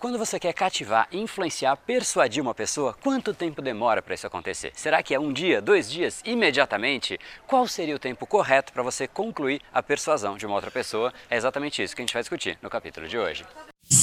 Quando você quer cativar, influenciar, persuadir uma pessoa, quanto tempo demora para isso acontecer? Será que é um dia, dois dias, imediatamente? Qual seria o tempo correto para você concluir a persuasão de uma outra pessoa? É exatamente isso que a gente vai discutir no capítulo de hoje.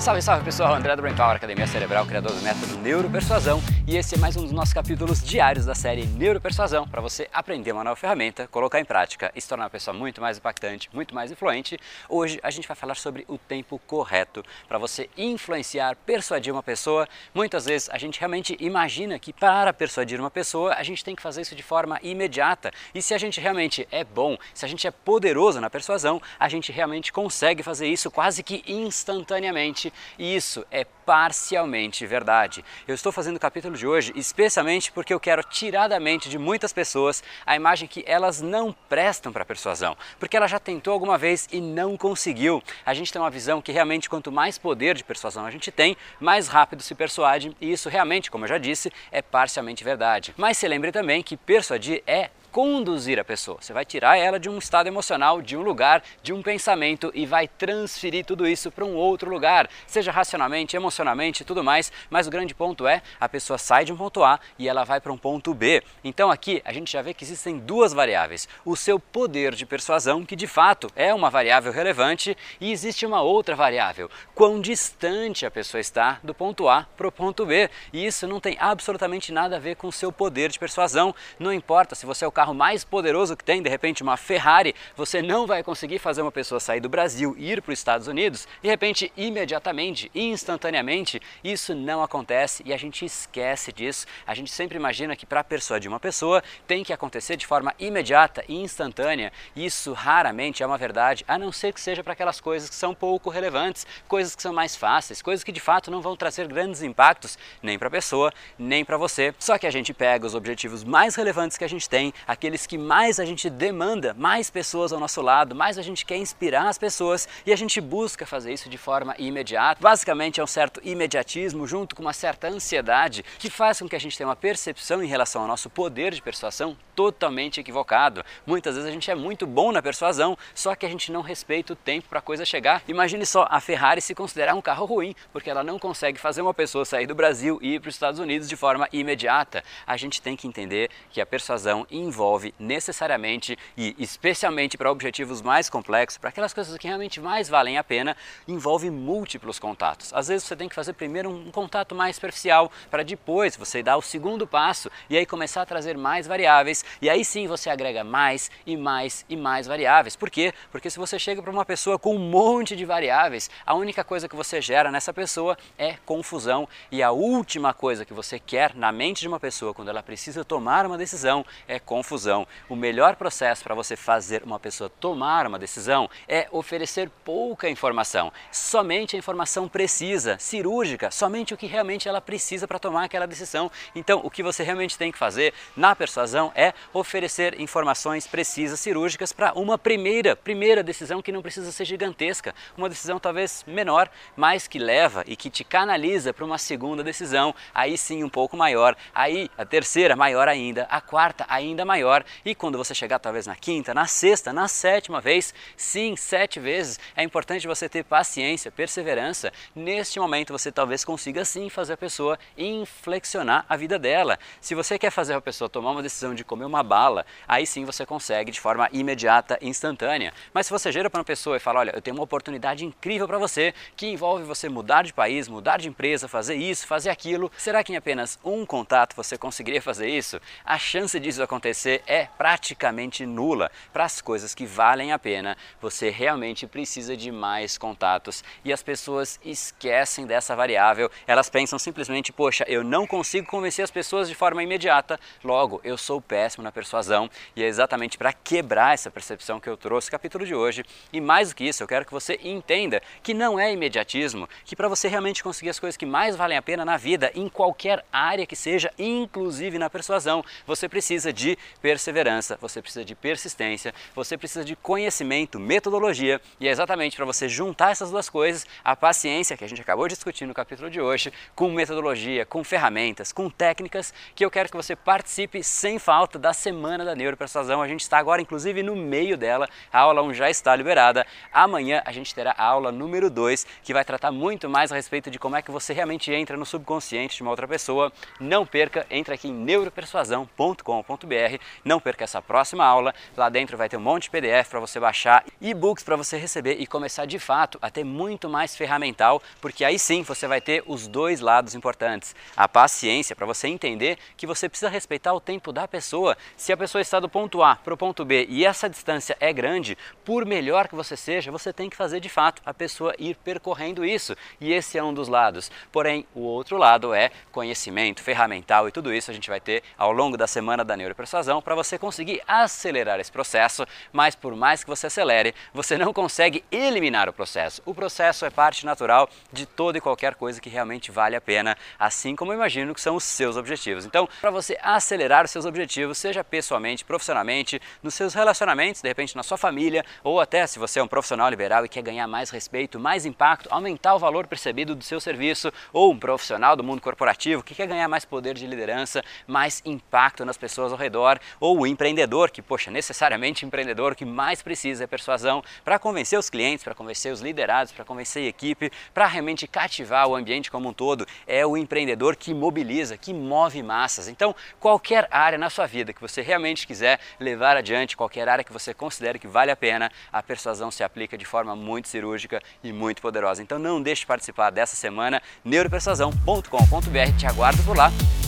Salve, salve pessoal, André do Brain Power, Academia Cerebral, criador do método Neuropersuasão, e esse é mais um dos nossos capítulos diários da série Neuropersuasão, para você aprender uma nova ferramenta, colocar em prática e se tornar uma pessoa muito mais impactante, muito mais influente. Hoje a gente vai falar sobre o tempo correto para você influenciar, persuadir uma pessoa. Muitas vezes a gente realmente imagina que para persuadir uma pessoa a gente tem que fazer isso de forma imediata, e se a gente realmente é bom, se a gente é poderoso na persuasão, a gente realmente consegue fazer isso quase que instantaneamente e isso é parcialmente verdade. Eu estou fazendo o capítulo de hoje especialmente porque eu quero tirar da mente de muitas pessoas a imagem que elas não prestam para persuasão, porque ela já tentou alguma vez e não conseguiu. A gente tem uma visão que realmente quanto mais poder de persuasão a gente tem, mais rápido se persuade, e isso realmente, como eu já disse, é parcialmente verdade. Mas se lembre também que persuadir é conduzir a pessoa. Você vai tirar ela de um estado emocional, de um lugar, de um pensamento e vai transferir tudo isso para um outro lugar, seja racionalmente, emocionalmente, tudo mais. Mas o grande ponto é a pessoa sai de um ponto A e ela vai para um ponto B. Então aqui a gente já vê que existem duas variáveis: o seu poder de persuasão, que de fato é uma variável relevante, e existe uma outra variável: quão distante a pessoa está do ponto A para o ponto B. E isso não tem absolutamente nada a ver com o seu poder de persuasão. Não importa se você é o carro mais poderoso que tem, de repente uma Ferrari, você não vai conseguir fazer uma pessoa sair do Brasil e ir para os Estados Unidos, de repente, imediatamente, instantaneamente. Isso não acontece e a gente esquece disso. A gente sempre imagina que para persuadir uma pessoa tem que acontecer de forma imediata e instantânea. Isso raramente é uma verdade, a não ser que seja para aquelas coisas que são pouco relevantes, coisas que são mais fáceis, coisas que de fato não vão trazer grandes impactos nem para a pessoa, nem para você. Só que a gente pega os objetivos mais relevantes que a gente tem, aqueles que mais a gente demanda, mais pessoas ao nosso lado, mais a gente quer inspirar as pessoas e a gente busca fazer isso de forma imediata. Basicamente é um certo imediatismo junto com uma certa ansiedade que faz com que a gente tenha uma percepção em relação ao nosso poder de persuasão totalmente equivocado. Muitas vezes a gente é muito bom na persuasão, só que a gente não respeita o tempo para a coisa chegar. Imagine só a Ferrari se considerar um carro ruim, porque ela não consegue fazer uma pessoa sair do Brasil e ir para os Estados Unidos de forma imediata. A gente tem que entender que a persuasão envolve envolve necessariamente e especialmente para objetivos mais complexos, para aquelas coisas que realmente mais valem a pena, envolve múltiplos contatos. Às vezes você tem que fazer primeiro um contato mais superficial para depois você dar o segundo passo e aí começar a trazer mais variáveis e aí sim você agrega mais e mais e mais variáveis. Por quê? Porque se você chega para uma pessoa com um monte de variáveis, a única coisa que você gera nessa pessoa é confusão e a última coisa que você quer na mente de uma pessoa quando ela precisa tomar uma decisão é confusão confusão. O melhor processo para você fazer uma pessoa tomar uma decisão é oferecer pouca informação, somente a informação precisa, cirúrgica, somente o que realmente ela precisa para tomar aquela decisão. Então, o que você realmente tem que fazer na persuasão é oferecer informações precisas, cirúrgicas para uma primeira, primeira decisão que não precisa ser gigantesca, uma decisão talvez menor, mas que leva e que te canaliza para uma segunda decisão, aí sim um pouco maior, aí a terceira maior ainda, a quarta ainda maior maior. E quando você chegar talvez na quinta, na sexta, na sétima vez, sim, sete vezes, é importante você ter paciência, perseverança. Neste momento você talvez consiga sim fazer a pessoa inflexionar a vida dela. Se você quer fazer a pessoa tomar uma decisão de comer uma bala, aí sim você consegue de forma imediata, instantânea. Mas se você gera para uma pessoa e fala, olha, eu tenho uma oportunidade incrível para você, que envolve você mudar de país, mudar de empresa, fazer isso, fazer aquilo, será que em apenas um contato você conseguiria fazer isso? A chance disso acontecer você é praticamente nula. Para as coisas que valem a pena, você realmente precisa de mais contatos. E as pessoas esquecem dessa variável. Elas pensam simplesmente: poxa, eu não consigo convencer as pessoas de forma imediata, logo eu sou péssimo na persuasão. E é exatamente para quebrar essa percepção que eu trouxe no capítulo de hoje. E mais do que isso, eu quero que você entenda que não é imediatismo, que para você realmente conseguir as coisas que mais valem a pena na vida, em qualquer área que seja, inclusive na persuasão, você precisa de perseverança, você precisa de persistência, você precisa de conhecimento, metodologia, e é exatamente para você juntar essas duas coisas, a paciência que a gente acabou de discutir no capítulo de hoje, com metodologia, com ferramentas, com técnicas, que eu quero que você participe sem falta da semana da neuropersuasão. A gente está agora inclusive no meio dela, a aula 1 já está liberada. Amanhã a gente terá a aula número 2, que vai tratar muito mais a respeito de como é que você realmente entra no subconsciente de uma outra pessoa. Não perca, entre aqui em neuropersuasão.com.br. Não perca essa próxima aula. Lá dentro vai ter um monte de PDF para você baixar, e-books para você receber e começar de fato a ter muito mais ferramental, porque aí sim você vai ter os dois lados importantes. A paciência para você entender que você precisa respeitar o tempo da pessoa. Se a pessoa está do ponto A para o ponto B e essa distância é grande, por melhor que você seja, você tem que fazer de fato a pessoa ir percorrendo isso. E esse é um dos lados. Porém, o outro lado é conhecimento, ferramental e tudo isso a gente vai ter ao longo da semana da neuropersuasão para você conseguir acelerar esse processo, mas por mais que você acelere, você não consegue eliminar o processo. O processo é parte natural de toda e qualquer coisa que realmente vale a pena, assim como eu imagino que são os seus objetivos. Então, para você acelerar os seus objetivos, seja pessoalmente, profissionalmente, nos seus relacionamentos, de repente na sua família, ou até se você é um profissional liberal e quer ganhar mais respeito, mais impacto, aumentar o valor percebido do seu serviço, ou um profissional do mundo corporativo que quer ganhar mais poder de liderança, mais impacto nas pessoas ao redor, ou o empreendedor que, poxa, necessariamente empreendedor que mais precisa é persuasão para convencer os clientes, para convencer os liderados, para convencer a equipe, para realmente cativar o ambiente como um todo, é o empreendedor que mobiliza, que move massas. Então, qualquer área na sua vida que você realmente quiser levar adiante, qualquer área que você considere que vale a pena, a persuasão se aplica de forma muito cirúrgica e muito poderosa. Então, não deixe de participar dessa semana. neuropersuasão.com.br te aguardo por lá.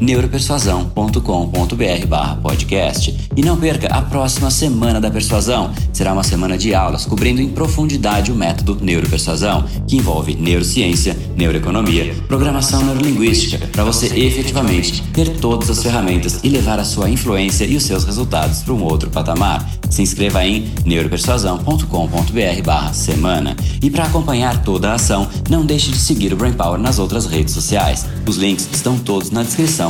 neuropersuasão.com.br/podcast. E não perca a próxima semana da persuasão. Será uma semana de aulas cobrindo em profundidade o método neuropersuasão, que envolve neurociência, neuroeconomia programação neurolinguística, para você efetivamente ter todas as ferramentas e levar a sua influência e os seus resultados para um outro patamar. Se inscreva em neuropersuasão.com.br/semana. E para acompanhar toda a ação, não deixe de seguir o Brain Power nas outras redes sociais. Os links estão todos na descrição